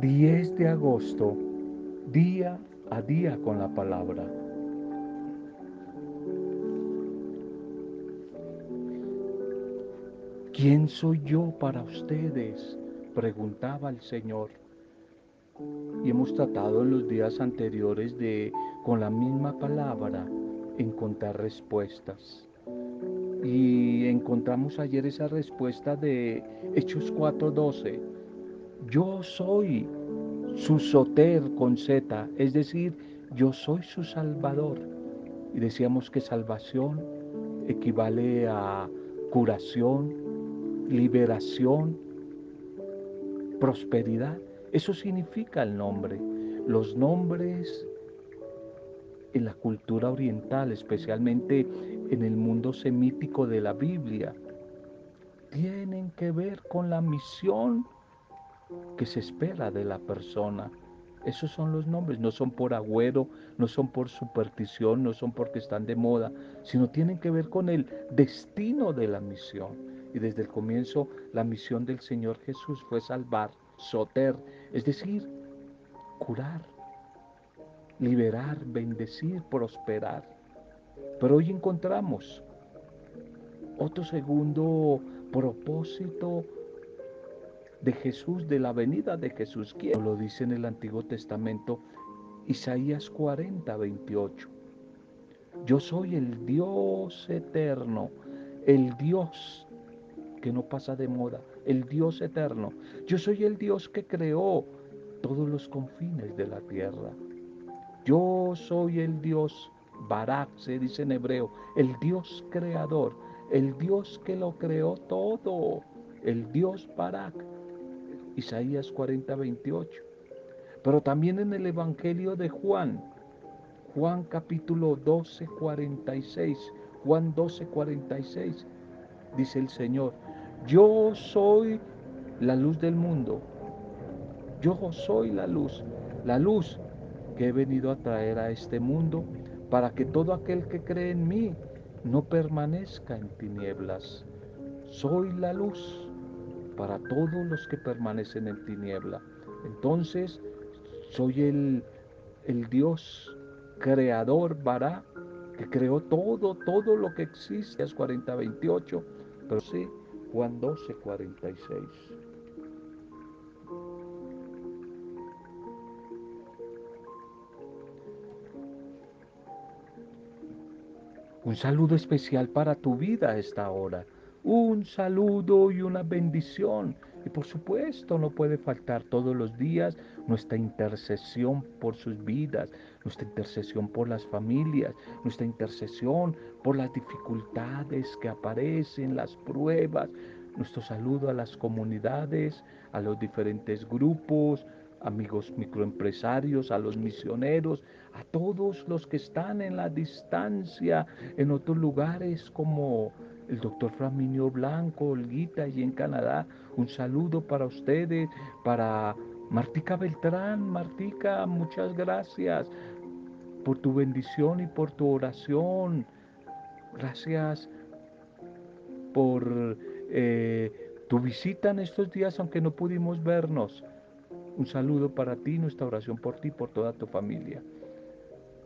10 de agosto, día a día con la palabra. ¿Quién soy yo para ustedes? preguntaba el Señor. Y hemos tratado en los días anteriores de, con la misma palabra, encontrar respuestas. Y encontramos ayer esa respuesta de Hechos 4:12 yo soy su soter con Z, es decir, yo soy su salvador. Y decíamos que salvación equivale a curación, liberación, prosperidad. Eso significa el nombre. Los nombres en la cultura oriental, especialmente en el mundo semítico de la Biblia, tienen que ver con la misión que se espera de la persona. Esos son los nombres, no son por agüero, no son por superstición, no son porque están de moda, sino tienen que ver con el destino de la misión. Y desde el comienzo la misión del Señor Jesús fue salvar, soter, es decir, curar, liberar, bendecir, prosperar. Pero hoy encontramos otro segundo propósito de Jesús, de la venida de Jesús. ¿Quién? Lo dice en el Antiguo Testamento, Isaías 40, 28. Yo soy el Dios eterno, el Dios que no pasa de moda, el Dios eterno. Yo soy el Dios que creó todos los confines de la tierra. Yo soy el Dios, Barak se dice en hebreo, el Dios creador, el Dios que lo creó todo, el Dios Barak, Isaías 40, 28. Pero también en el Evangelio de Juan, Juan capítulo 12, 46, Juan 12, 46, dice el Señor, yo soy la luz del mundo, yo soy la luz, la luz que he venido a traer a este mundo para que todo aquel que cree en mí no permanezca en tinieblas. Soy la luz para todos los que permanecen en tiniebla. Entonces, soy el, el Dios creador, Bará, que creó todo, todo lo que existe. Es 40, 28, pero sí, Juan 12, 46. Un saludo especial para tu vida a esta hora un saludo y una bendición. Y por supuesto no puede faltar todos los días nuestra intercesión por sus vidas, nuestra intercesión por las familias, nuestra intercesión por las dificultades que aparecen, las pruebas, nuestro saludo a las comunidades, a los diferentes grupos, amigos microempresarios, a los misioneros, a todos los que están en la distancia, en otros lugares como el doctor Flaminio Blanco, Olguita, y en Canadá. Un saludo para ustedes, para Martica Beltrán. Martica, muchas gracias por tu bendición y por tu oración. Gracias por eh, tu visita en estos días, aunque no pudimos vernos. Un saludo para ti, nuestra oración por ti y por toda tu familia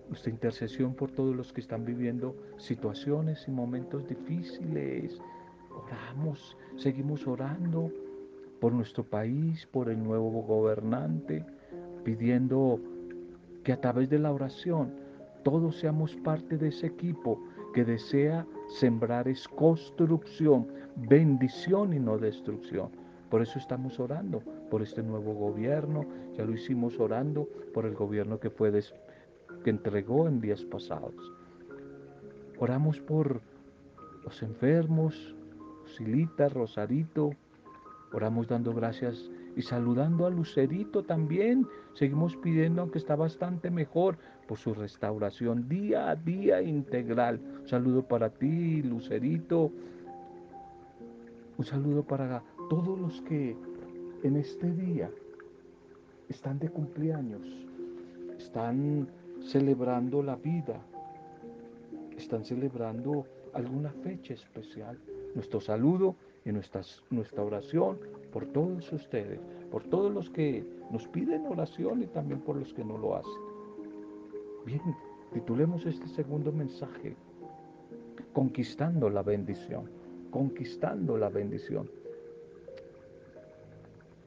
nuestra intercesión por todos los que están viviendo situaciones y momentos difíciles. Oramos, seguimos orando por nuestro país, por el nuevo gobernante, pidiendo que a través de la oración todos seamos parte de ese equipo que desea sembrar es construcción, bendición y no destrucción. Por eso estamos orando por este nuevo gobierno, ya lo hicimos orando por el gobierno que fue des que entregó en días pasados. Oramos por los enfermos, Silita, Rosarito, oramos dando gracias y saludando a Lucerito también. Seguimos pidiendo, aunque está bastante mejor, por su restauración día a día integral. Un saludo para ti, Lucerito. Un saludo para todos los que en este día están de cumpleaños, están celebrando la vida, están celebrando alguna fecha especial. Nuestro saludo y nuestra, nuestra oración por todos ustedes, por todos los que nos piden oración y también por los que no lo hacen. Bien, titulemos este segundo mensaje, Conquistando la bendición, conquistando la bendición.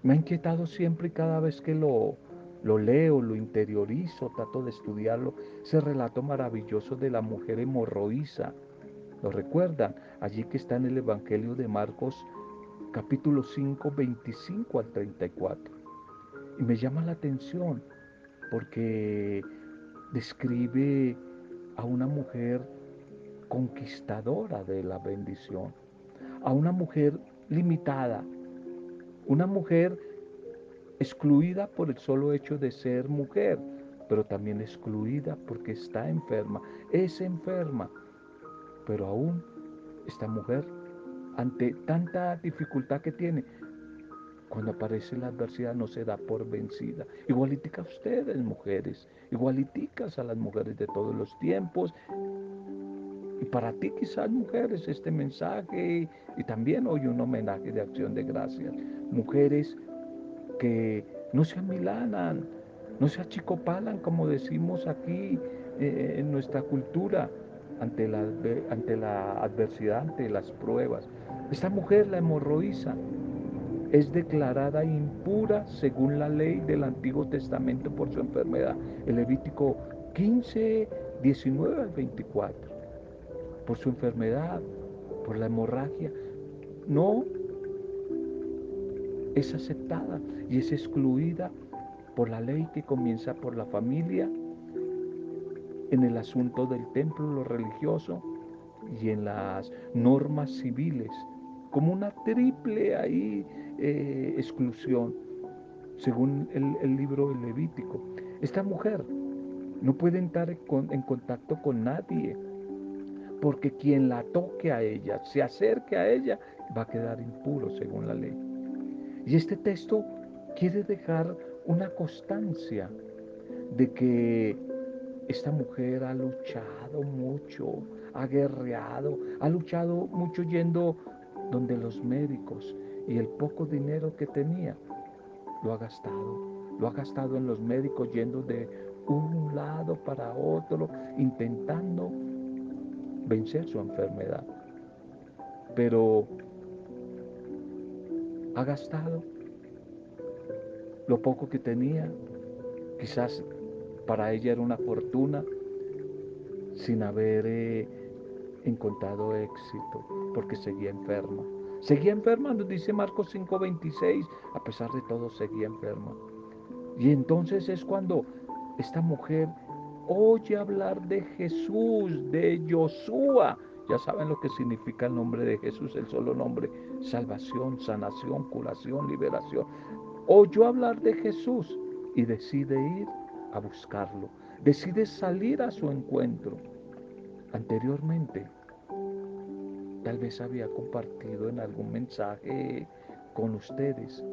Me ha inquietado siempre cada vez que lo, lo leo, lo interiorizo, trato de estudiarlo, ese relato maravilloso de la mujer hemorroísa. ¿Lo recuerdan? Allí que está en el Evangelio de Marcos capítulo 5, 25 al 34. Y me llama la atención porque describe a una mujer conquistadora de la bendición, a una mujer limitada, una mujer excluida por el solo hecho de ser mujer, pero también excluida porque está enferma, es enferma, pero aún esta mujer, ante tanta dificultad que tiene, cuando aparece la adversidad no se da por vencida. Igualitica a ustedes, mujeres, igualiticas a las mujeres de todos los tiempos. Y para ti quizás, mujeres, este mensaje y también hoy un homenaje de acción de gracias. Mujeres que no se amilanan, no se achicopalan como decimos aquí eh, en nuestra cultura ante la, ante la adversidad, ante las pruebas. Esta mujer, la hemorroísa, es declarada impura según la ley del Antiguo Testamento por su enfermedad. El Levítico 15, 19 al 24. Por su enfermedad, por la hemorragia. No es aceptada y es excluida por la ley que comienza por la familia, en el asunto del templo, lo religioso y en las normas civiles, como una triple ahí eh, exclusión, según el, libro del Levítico. Esta mujer no puede entrar en contacto con nadie, porque quien la toque a ella, se acerque a ella, va a quedar impuro según la ley. Y este texto quiere dejar una constancia de que esta mujer ha luchado mucho, ha guerreado, ha luchado mucho yendo donde los médicos y el poco dinero que tenía lo ha gastado. Lo ha gastado en los médicos yendo de un lado para otro, intentando vencer su enfermedad. Pero ha gastado lo poco que tenía. Quizás para ella era una fortuna sin haber eh, encontrado éxito porque seguía enferma. Seguía enferma, nos dice Marcos 5:26, a pesar de todo seguía enferma. Y entonces es cuando esta mujer oye hablar de Jesús, de Josué, ya saben lo que significa el nombre de Jesús, el solo nombre, salvación, sanación, curación, liberación. Oyó hablar de Jesús y decide ir a buscarlo, decide salir a su encuentro. Anteriormente, tal vez había compartido en algún mensaje con ustedes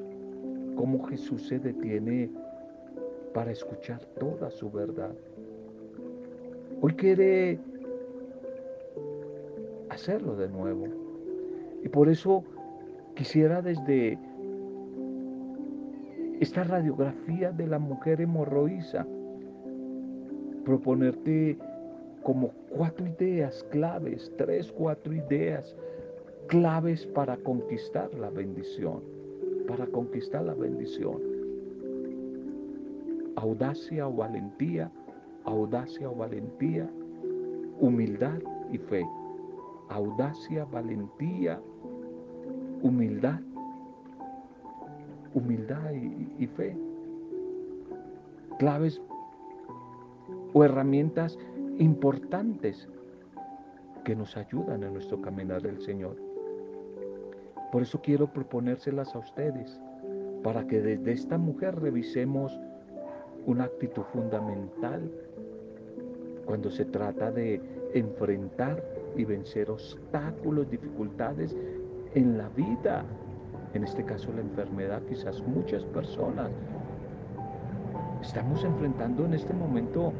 cómo Jesús se detiene para escuchar toda su verdad. Hoy quiere hacerlo de nuevo. Y por eso quisiera desde esta radiografía de la mujer hemorroísa proponerte como cuatro ideas claves, tres, cuatro ideas claves para conquistar la bendición, para conquistar la bendición. Audacia o valentía, audacia o valentía, humildad y fe audacia, valentía, humildad, humildad y, fe. Claves o herramientas importantes que nos ayudan en nuestro caminar del Señor. Por eso quiero proponérselas a ustedes, para que desde esta mujer revisemos una actitud fundamental cuando se trata de enfrentar y vencer obstáculos, dificultades en la vida. En este caso la enfermedad, quizás muchas personas estamos enfrentando en este momento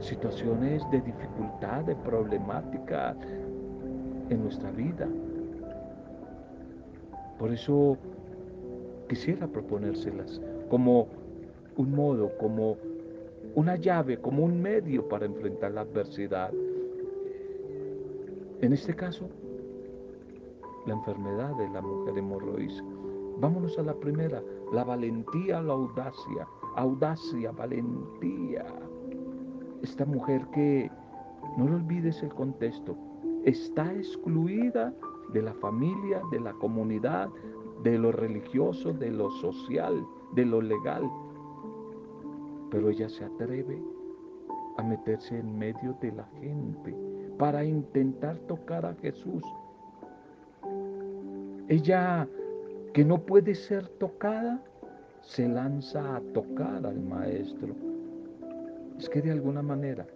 situaciones de dificultad, de problemática, en nuestra vida. Por eso quisiera proponérselas como un modo, como una llave, como un medio para enfrentar la adversidad. En este caso, la enfermedad de la mujer hemorroísa. Vámonos a la primera, la valentía, la audacia. Audacia, valentía. Esta mujer que, no lo olvides el contexto, está excluida de la familia, de la comunidad, de lo religioso, de lo social, de lo legal. Pero ella se atreve a meterse en medio de la gente para intentar tocar a Jesús. Ella que no puede ser tocada, se lanza a tocar al maestro. Es que de alguna manera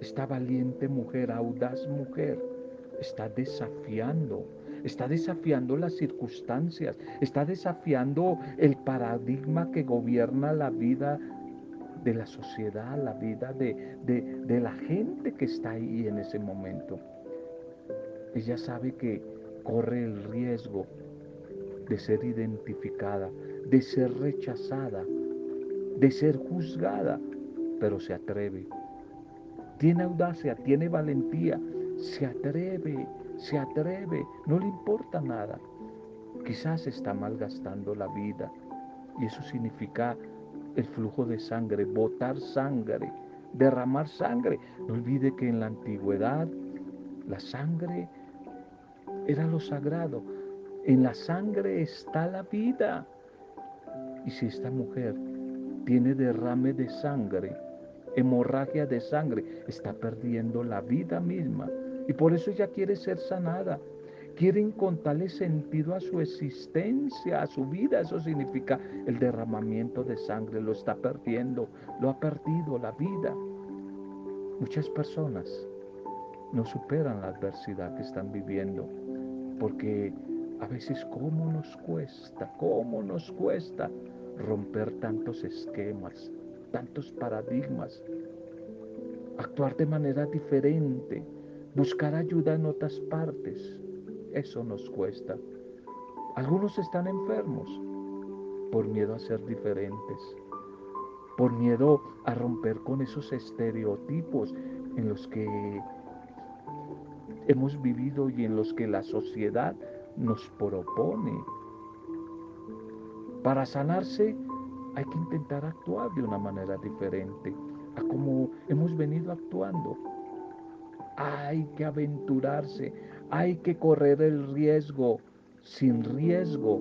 esta valiente mujer, audaz mujer, está desafiando, está desafiando las circunstancias, está desafiando el paradigma que gobierna la vida de la sociedad, la vida de, de, la gente que está ahí en ese momento. Ella sabe que corre el riesgo de ser identificada, de ser rechazada, de ser juzgada, pero se atreve. Tiene audacia, tiene valentía, se atreve, se atreve, no le importa nada. Quizás está malgastando la vida y eso significa el flujo de sangre, botar sangre, derramar sangre. No olvide que en la antigüedad la sangre era lo sagrado. En la sangre está la vida. Y si esta mujer tiene derrame de sangre, hemorragia de sangre, está perdiendo la vida misma. Y por eso ella quiere ser sanada. Quiere encontrarle sentido a su existencia, a su vida. Eso significa el derramamiento de sangre. Lo está perdiendo. Lo ha perdido la vida. Muchas personas no superan la adversidad que están viviendo. Porque a veces cómo nos cuesta, cómo nos cuesta romper tantos esquemas, tantos paradigmas, actuar de manera diferente, buscar ayuda en otras partes. Eso nos cuesta. Algunos están enfermos por miedo a ser diferentes, por miedo a romper con esos estereotipos en los que hemos vivido y en los que la sociedad nos propone. Para sanarse hay que intentar actuar de una manera diferente a como hemos venido actuando hay que aventurarse, hay que correr el riesgo. Sin riesgo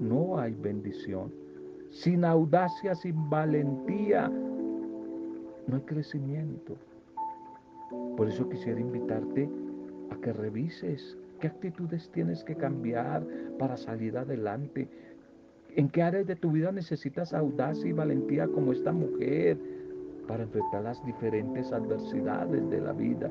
no hay bendición. Sin audacia, sin valentía, no hay crecimiento. Por eso quisiera invitarte a que revises qué actitudes tienes que cambiar para salir adelante. ¿En qué áreas de tu vida necesitas audacia y valentía como esta mujer para enfrentar las diferentes adversidades de la vida?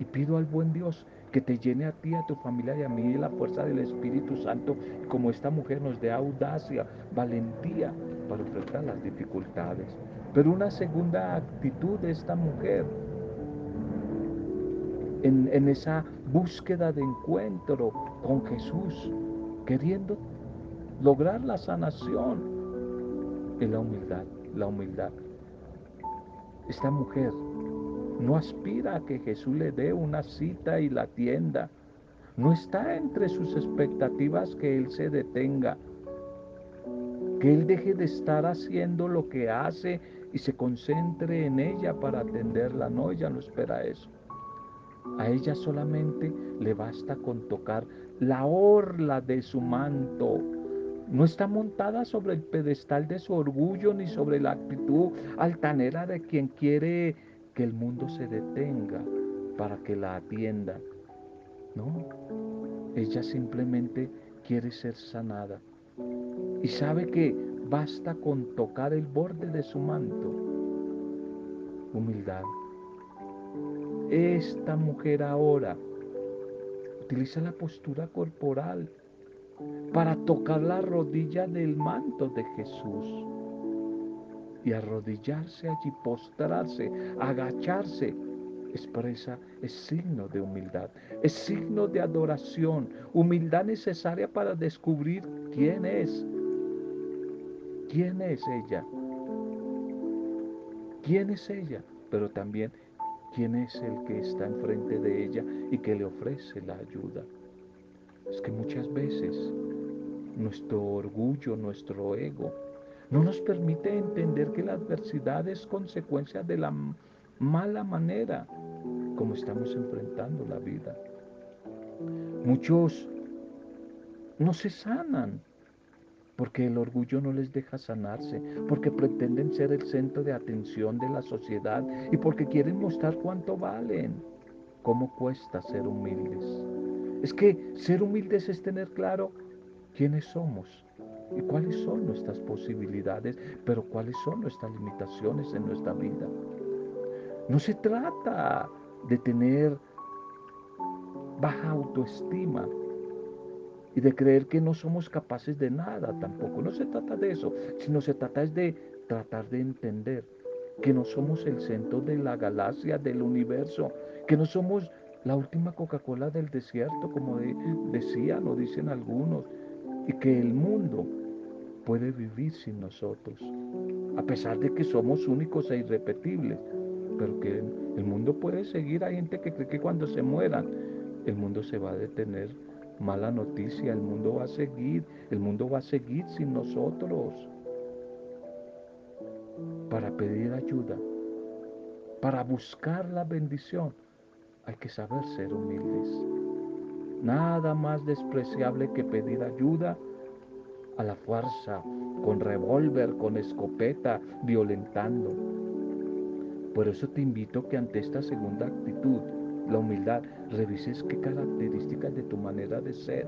Y pido al buen Dios que te llene a ti, a tu familia y a mí la fuerza del Espíritu Santo, como esta mujer nos dé audacia, valentía para enfrentar las dificultades. Pero una segunda actitud de esta mujer en, en esa búsqueda de encuentro con Jesús, queriendo lograr la sanación, es la humildad, la humildad. Esta mujer no aspira a que Jesús le dé una cita y la atienda. No está entre sus expectativas que Él se detenga, que Él deje de estar haciendo lo que hace y se concentre en ella para atenderla. No, ella no espera eso. A ella solamente le basta con tocar la orla de su manto. No está montada sobre el pedestal de su orgullo ni sobre la actitud altanera de quien quiere que el mundo se detenga para que la atienda. No, ella simplemente quiere ser sanada y sabe que basta con tocar el borde de su manto. Humildad. Esta mujer ahora utiliza la postura corporal para tocar la rodilla del manto de Jesús y arrodillarse allí, postrarse, agacharse expresa, es signo de humildad, es signo de adoración, humildad necesaria para descubrir quién es, quién es ella, quién es ella, pero también quién es el que está enfrente de ella y que le ofrece la ayuda. Es que muchas veces nuestro orgullo, nuestro ego, no nos permite entender que la adversidad es consecuencia de la mala manera como estamos enfrentando la vida. Muchos no se sanan porque el orgullo no les deja sanarse, porque pretenden ser el centro de atención de la sociedad y porque quieren mostrar cuánto valen. ¿Cómo cuesta ser humildes? Es que ser humildes es tener claro quiénes somos y cuáles son nuestras posibilidades, pero cuáles son nuestras limitaciones en nuestra vida. No se trata de tener baja autoestima y de creer que no somos capaces de nada tampoco. No se trata de eso, sino se trata es de tratar de entender que no somos el centro de la galaxia, del universo, que no somos la última Coca-Cola del desierto, como decían o dicen algunos, y que el mundo puede vivir sin nosotros, a pesar de que somos únicos e irrepetibles, pero que el mundo puede seguir. Hay gente que cree que cuando se mueran, el mundo se va a detener. Mala noticia, el mundo va a seguir, el mundo va a seguir sin nosotros. Para pedir ayuda, para buscar la bendición, hay que saber ser humildes. Nada más despreciable que pedir ayuda a la fuerza, con revólver, con escopeta, violentando. Por eso te invito que ante esta segunda actitud, la humildad, revises qué características de tu manera de ser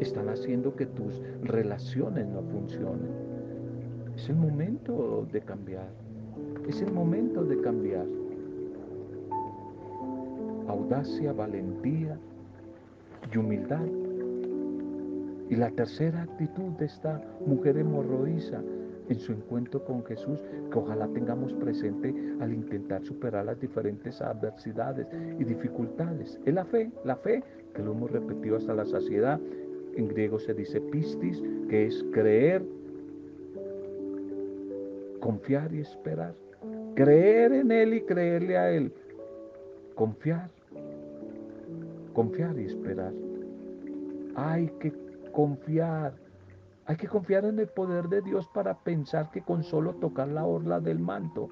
están haciendo que tus relaciones no funcionen. Es el momento de cambiar. Es el momento de cambiar. Audacia, valentía y humildad y la tercera actitud de esta mujer hemorroísa en su encuentro con Jesús, que ojalá tengamos presente al intentar superar las diferentes adversidades y dificultades, es la fe, la fe, que lo hemos repetido hasta la saciedad. En griego se dice pistis, que es creer, confiar y esperar. Creer en Él y creerle a Él. Confiar, confiar y esperar. Hay que confiar. Hay que confiar en el poder de Dios para pensar que con solo tocar la orla del manto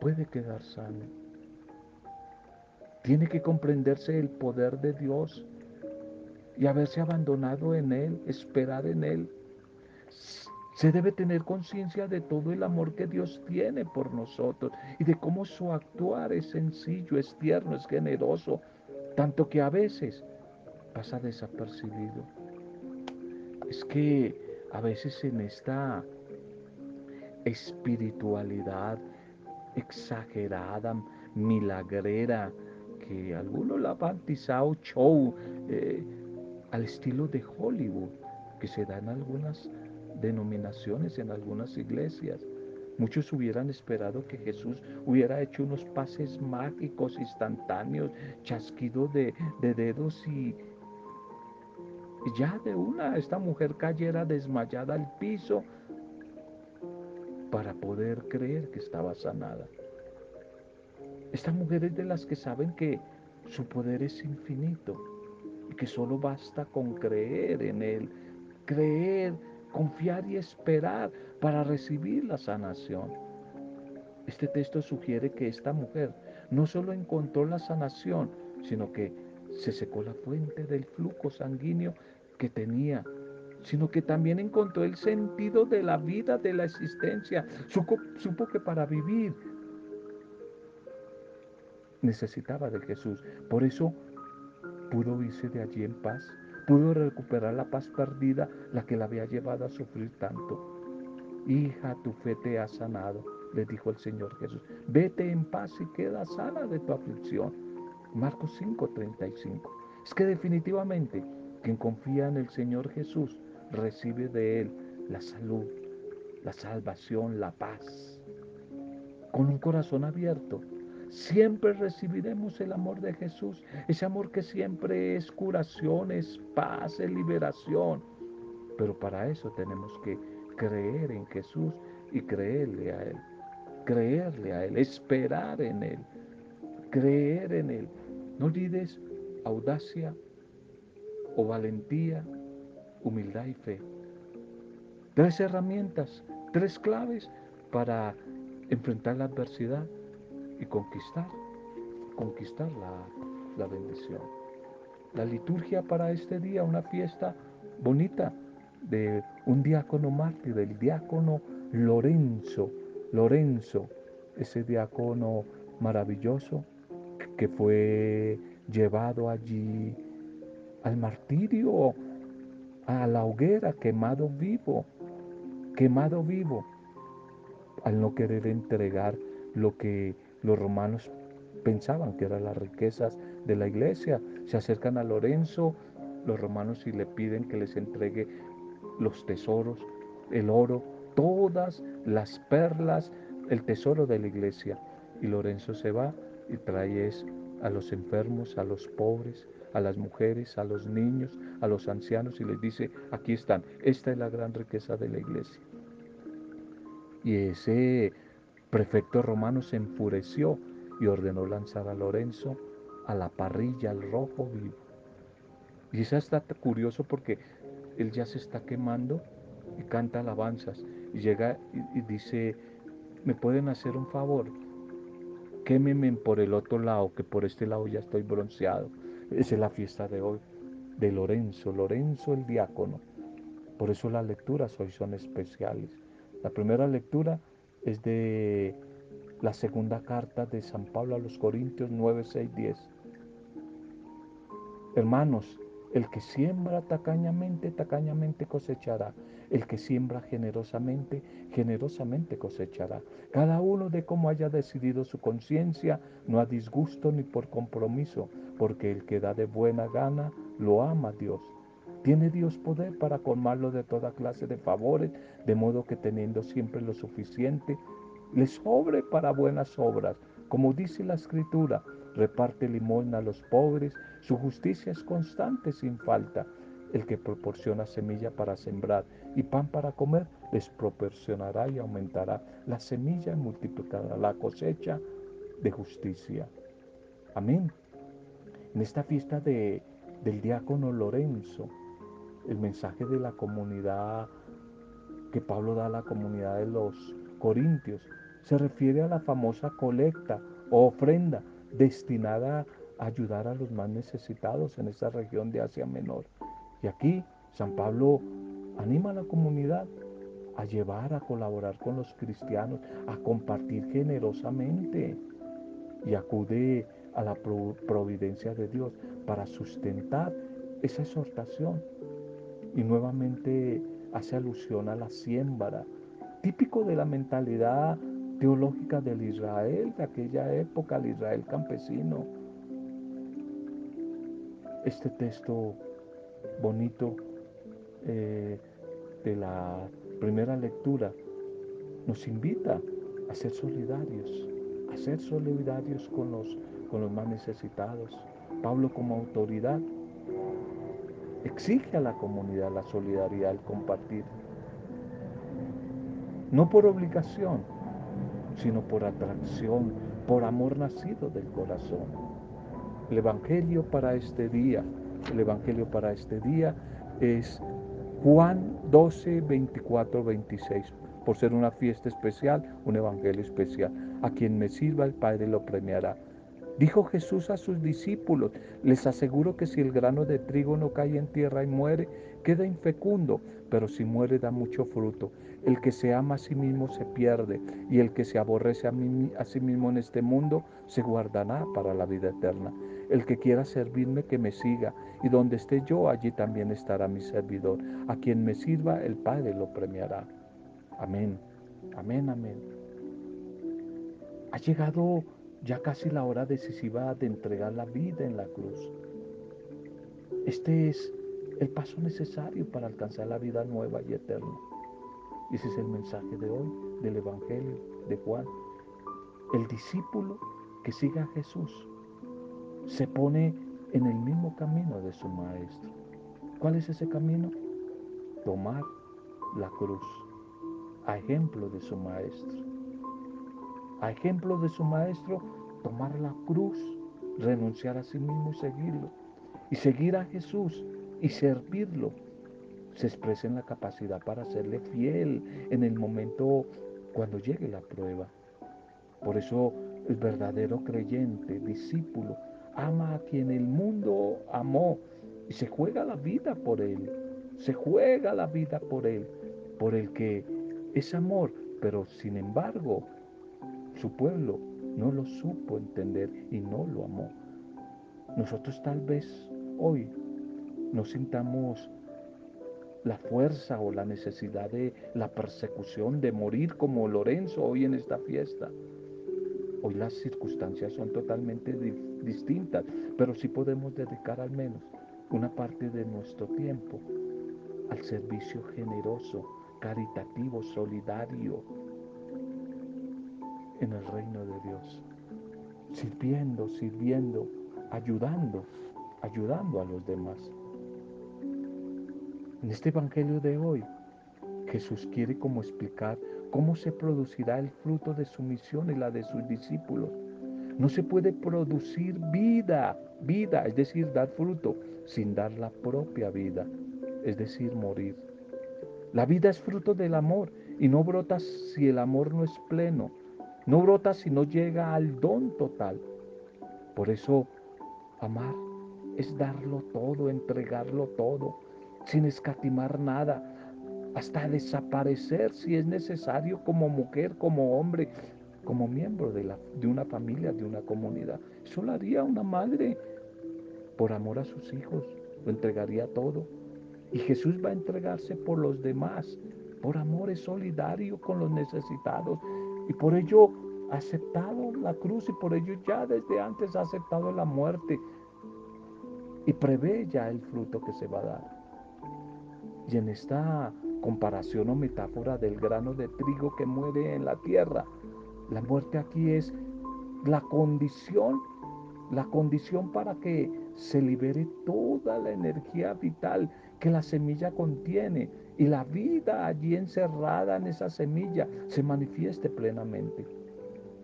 puede quedar sano. Tiene que comprenderse el poder de Dios y haberse abandonado en Él, esperar en Él. Se debe tener conciencia de todo el amor que Dios tiene por nosotros y de cómo su actuar es sencillo, es tierno, es generoso, tanto que a veces pasa desapercibido. Es que a veces en esta espiritualidad exagerada, milagrera, que algunos la han bautizado show eh, al estilo de Hollywood, que se da en algunas denominaciones, en algunas iglesias. Muchos hubieran esperado que Jesús hubiera hecho unos pases mágicos, instantáneos, chasquido de, de dedos y, y ya de una esta mujer cayera desmayada al piso para poder creer que estaba sanada. Esta mujer es de las que saben que su poder es infinito y que solo basta con creer en Él, creer, confiar y esperar para recibir la sanación. Este texto sugiere que esta mujer no solo encontró la sanación, sino que se secó la fuente del flujo sanguíneo que tenía, sino que también encontró el sentido de la vida, de la existencia. Supo, que para vivir necesitaba de Jesús. Por eso pudo irse de allí en paz, pudo recuperar la paz perdida, la que la había llevado a sufrir tanto. Hija, tu fe te ha sanado, le dijo el Señor Jesús. Vete en paz y queda sana de tu aflicción. Marcos 5:35. Es que definitivamente quien confía en el Señor Jesús recibe de Él la salud, la salvación, la paz. Con un corazón abierto, siempre recibiremos el amor de Jesús, ese amor que siempre es curación, es paz, es liberación. Pero para eso tenemos que creer en Jesús y creerle a Él, creerle a Él, esperar en Él, creer en Él. No olvides audacia o valentía, humildad y fe. Tres herramientas, tres claves para enfrentar la adversidad y conquistar, conquistar la, bendición. La liturgia para este día, una fiesta bonita de un diácono mártir, del diácono Lorenzo, Lorenzo, ese diácono maravilloso que fue llevado allí al martirio, a la hoguera, quemado vivo, quemado vivo, al no querer entregar lo que los romanos pensaban que eran las riquezas de la iglesia. Se acercan a Lorenzo, los romanos y le piden que les entregue los tesoros, el oro, todas las perlas, el tesoro de la iglesia. Y Lorenzo se va y trae a los enfermos, a los pobres, a las mujeres, a los niños, a los ancianos y les dice, aquí están, esta es la gran riqueza de la iglesia. Y ese prefecto romano se enfureció y ordenó lanzar a Lorenzo a la parrilla, al rojo vivo. Y eso está curioso porque él ya se está quemando y canta alabanzas y llega y, dice, ¿me pueden hacer un favor? Quémeme por el otro lado, que por este lado ya estoy bronceado. Esa es la fiesta de hoy, de Lorenzo, Lorenzo el diácono. Por eso las lecturas hoy son especiales. La primera lectura es de la segunda carta de San Pablo a los Corintios 9, 6, 10. Hermanos, el que siembra tacañamente, tacañamente cosechará. El que siembra generosamente, generosamente cosechará. Cada uno de cómo haya decidido su conciencia, no a disgusto ni por compromiso, porque el que da de buena gana, lo ama Dios. Tiene Dios poder para colmarlo de toda clase de favores, de modo que teniendo siempre lo suficiente, le sobre para buenas obras. Como dice la escritura, reparte limón a los pobres, su justicia es constante sin falta. El que proporciona semilla para sembrar y pan para comer, les proporcionará y aumentará la semilla y multiplicará la cosecha de justicia. Amén. En esta fiesta de, del diácono Lorenzo, el mensaje de la comunidad que Pablo da a la comunidad de los Corintios se refiere a la famosa colecta o ofrenda destinada a ayudar a los más necesitados en esa región de Asia Menor. Y aquí San Pablo anima a la comunidad a llevar, a colaborar con los cristianos, a compartir generosamente y acude a la providencia de Dios para sustentar esa exhortación y nuevamente hace alusión a la siembra, típico de la mentalidad teológica del Israel de aquella época, el Israel campesino. Este texto bonito eh, de la primera lectura nos invita a ser solidarios, a ser solidarios con los, con los más necesitados. Pablo como autoridad exige a la comunidad la solidaridad, el compartir. No por obligación, sino por atracción, por amor nacido del corazón. El Evangelio para este día, el Evangelio para este día es Juan 12, 24, 26. Por ser una fiesta especial, un Evangelio especial. A quien me sirva el Padre lo premiará. Dijo Jesús a sus discípulos, les aseguro que si el grano de trigo no cae en tierra y muere, queda infecundo, pero si muere da mucho fruto. El que se ama a sí mismo se pierde, y el que se aborrece a, a sí mismo en este mundo se guardará para la vida eterna. El que quiera servirme, que me siga, y donde esté yo, allí también estará mi servidor. A quien me sirva, el Padre lo premiará. Amén, amén, amén. Ha llegado ya casi la hora decisiva de entregar la vida en la cruz. Este es el paso necesario para alcanzar la vida nueva y eterna. Ese es el mensaje de hoy del Evangelio de Juan. El discípulo que siga a Jesús se pone en el mismo camino de su maestro. ¿Cuál es ese camino? Tomar la cruz, a ejemplo de su maestro. A ejemplo de su maestro, tomar la cruz, renunciar a sí mismo y seguirlo. Y seguir a Jesús y servirlo se expresa en la capacidad para serle fiel en el momento cuando llegue la prueba. Por eso el verdadero creyente, discípulo, ama a quien el mundo amó y se juega la vida por él. Se juega la vida por él, por el que es amor, pero sin embargo su pueblo no lo supo entender y no lo amó. Nosotros tal vez hoy no sintamos la fuerza o la necesidad de la persecución, de morir como Lorenzo hoy en esta fiesta. Hoy las circunstancias son totalmente distintas, pero sí podemos dedicar al menos una parte de nuestro tiempo al servicio generoso, caritativo, solidario en el reino de Dios. Sirviendo, sirviendo, ayudando, ayudando a los demás. En este Evangelio de hoy, Jesús quiere como explicar cómo se producirá el fruto de su misión y la de sus discípulos. No se puede producir vida, vida, es decir, dar fruto, sin dar la propia vida, es decir, morir. La vida es fruto del amor y no brota si el amor no es pleno, no brota si no llega al don total. Por eso, amar es darlo todo, entregarlo todo, sin escatimar nada, hasta desaparecer si es necesario como mujer, como hombre, como miembro de, la, de una familia, de una comunidad. Eso lo haría una madre por amor a sus hijos, lo entregaría todo. Y Jesús va a entregarse por los demás, por amor es solidario con los necesitados. Y por ello ha aceptado la cruz y por ello ya desde antes ha aceptado la muerte y prevé ya el fruto que se va a dar. Y en esta comparación o metáfora del grano de trigo que muere en la tierra, la muerte aquí es la condición, la condición para que se libere toda la energía vital que la semilla contiene y la vida allí encerrada en esa semilla se manifieste plenamente.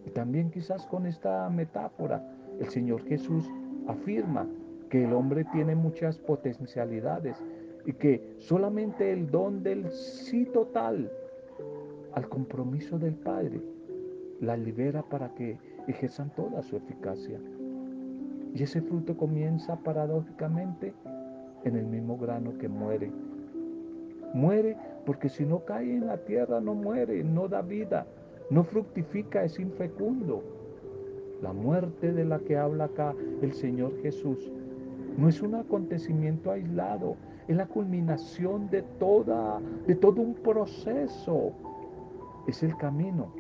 Y también quizás con esta metáfora el Señor Jesús afirma que el hombre tiene muchas potencialidades y que solamente el don del sí total al compromiso del Padre la libera para que ejerzan toda su eficacia. Y ese fruto comienza paradójicamente en el mismo grano que muere. Muere porque si no cae en la tierra no muere, no da vida, no fructifica, es infecundo. La muerte de la que habla acá el Señor Jesús no es un acontecimiento aislado, es la culminación de, toda, de todo un proceso. Es el camino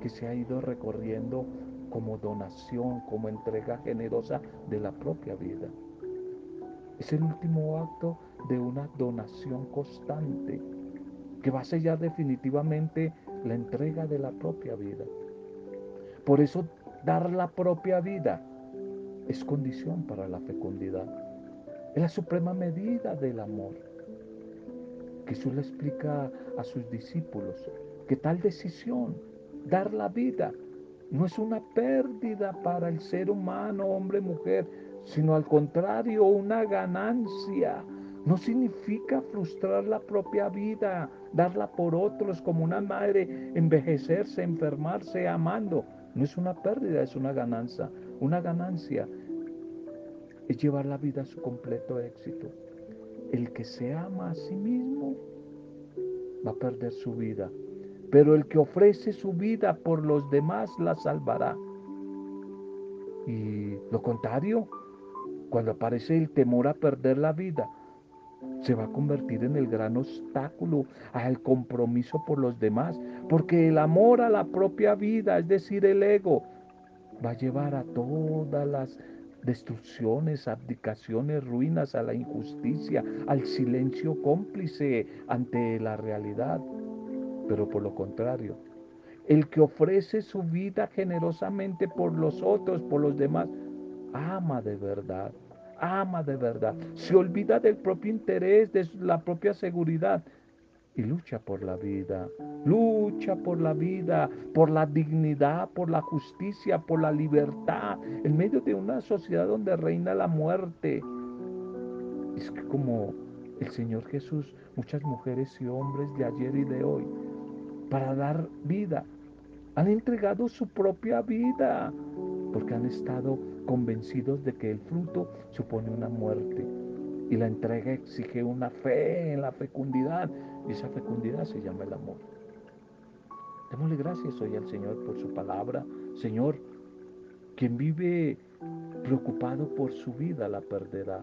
que se ha ido recorriendo como donación, como entrega generosa de la propia vida. Es el último acto de una donación constante que va a sellar definitivamente la entrega de la propia vida. Por eso dar la propia vida es condición para la fecundidad. Es la suprema medida del amor. Jesús le explica a sus discípulos que tal decisión, dar la vida, no es una pérdida para el ser humano, hombre, mujer, sino al contrario, una ganancia. No significa frustrar la propia vida, darla por otros como una madre, envejecerse, enfermarse, amando. No es una pérdida, es una ganancia. Una ganancia es llevar la vida a su completo éxito. El que se ama a sí mismo va a perder su vida, pero el que ofrece su vida por los demás la salvará. Y lo contrario, cuando aparece el temor a perder la vida, se va a convertir en el gran obstáculo al compromiso por los demás, porque el amor a la propia vida, es decir, el ego, va a llevar a todas las destrucciones, abdicaciones, ruinas, a la injusticia, al silencio cómplice ante la realidad. Pero por lo contrario, el que ofrece su vida generosamente por los otros, por los demás, ama de verdad, ama de verdad. Se olvida del propio interés, de la propia seguridad y lucha por la vida. Lucha por la vida, por la dignidad, por la justicia, por la libertad, en medio de una sociedad donde reina la muerte. Es que como el Señor Jesús, muchas mujeres y hombres de ayer y de hoy, para dar vida, han entregado su propia vida, porque han estado convencidos de que el fruto supone una muerte y la entrega exige una fe en la fecundidad. Y esa fecundidad se llama el amor. Démosle gracias hoy al Señor por su palabra. Señor, quien vive preocupado por su vida la perderá.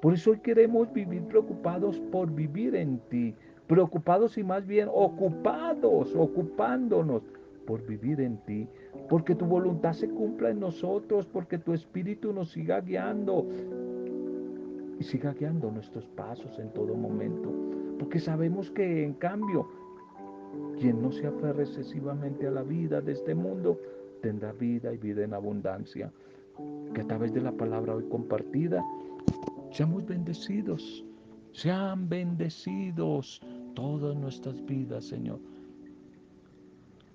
Por eso hoy queremos vivir preocupados por vivir en ti. Preocupados y más bien ocupados, ocupándonos por vivir en ti, porque tu voluntad se cumpla en nosotros, porque tu espíritu nos siga guiando, y siga guiando nuestros pasos en todo momento. Porque sabemos que en cambio, quien no se aferre excesivamente a la vida de este mundo, tendrá vida y vida en abundancia. Que a través de la palabra hoy compartida, seamos bendecidos, sean bendecidos todas nuestras vidas, Señor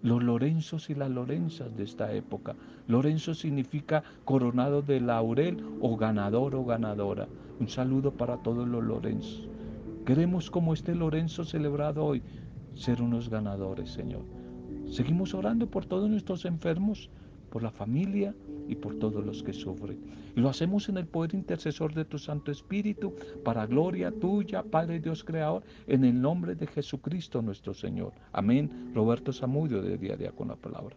los Lorenzos y las Lorenzas de esta época. Lorenzo significa coronado de laurel o ganador o ganadora. Un saludo para todos los Lorenzos. Queremos como este Lorenzo celebrado hoy ser unos ganadores, Señor. Seguimos orando por todos nuestros enfermos, por la familia y por todos los que sufren. Y lo hacemos en el poder intercesor de tu Santo Espíritu, para gloria tuya, Padre Dios Creador, en el nombre de Jesucristo nuestro Señor. Amén. Roberto Zamudio de Día a Día con la Palabra.